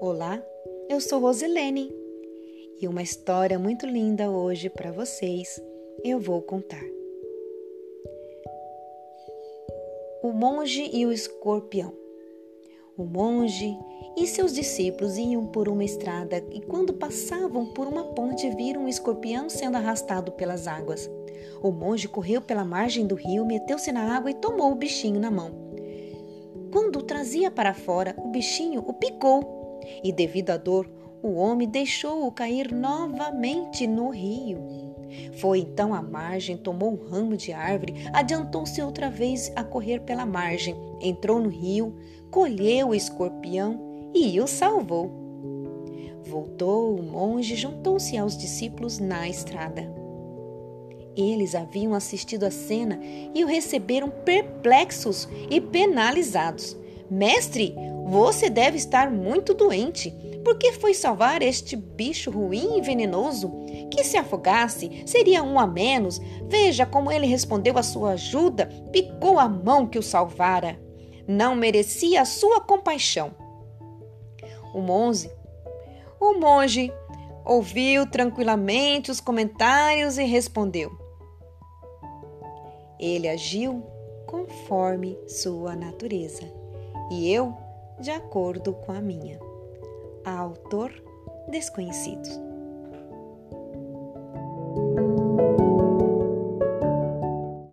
Olá, eu sou Rosilene e uma história muito linda hoje para vocês eu vou contar. O monge e o escorpião. O monge e seus discípulos iam por uma estrada e, quando passavam por uma ponte, viram um escorpião sendo arrastado pelas águas. O monge correu pela margem do rio, meteu-se na água e tomou o bichinho na mão. Quando o trazia para fora, o bichinho o picou e, devido à dor, o homem deixou-o cair novamente no rio. Foi então à margem, tomou um ramo de árvore, adiantou-se outra vez a correr pela margem, entrou no rio, colheu o escorpião e o salvou. Voltou o monge, juntou-se aos discípulos na estrada. Eles haviam assistido a cena e o receberam perplexos e penalizados. Mestre, você deve estar muito doente. Por que foi salvar este bicho ruim e venenoso? Que se afogasse, seria um a menos. Veja como ele respondeu à sua ajuda, picou a mão que o salvara. Não merecia a sua compaixão. O monge, o monge ouviu tranquilamente os comentários e respondeu. Ele agiu conforme sua natureza, e eu de acordo com a minha. Autor desconhecido.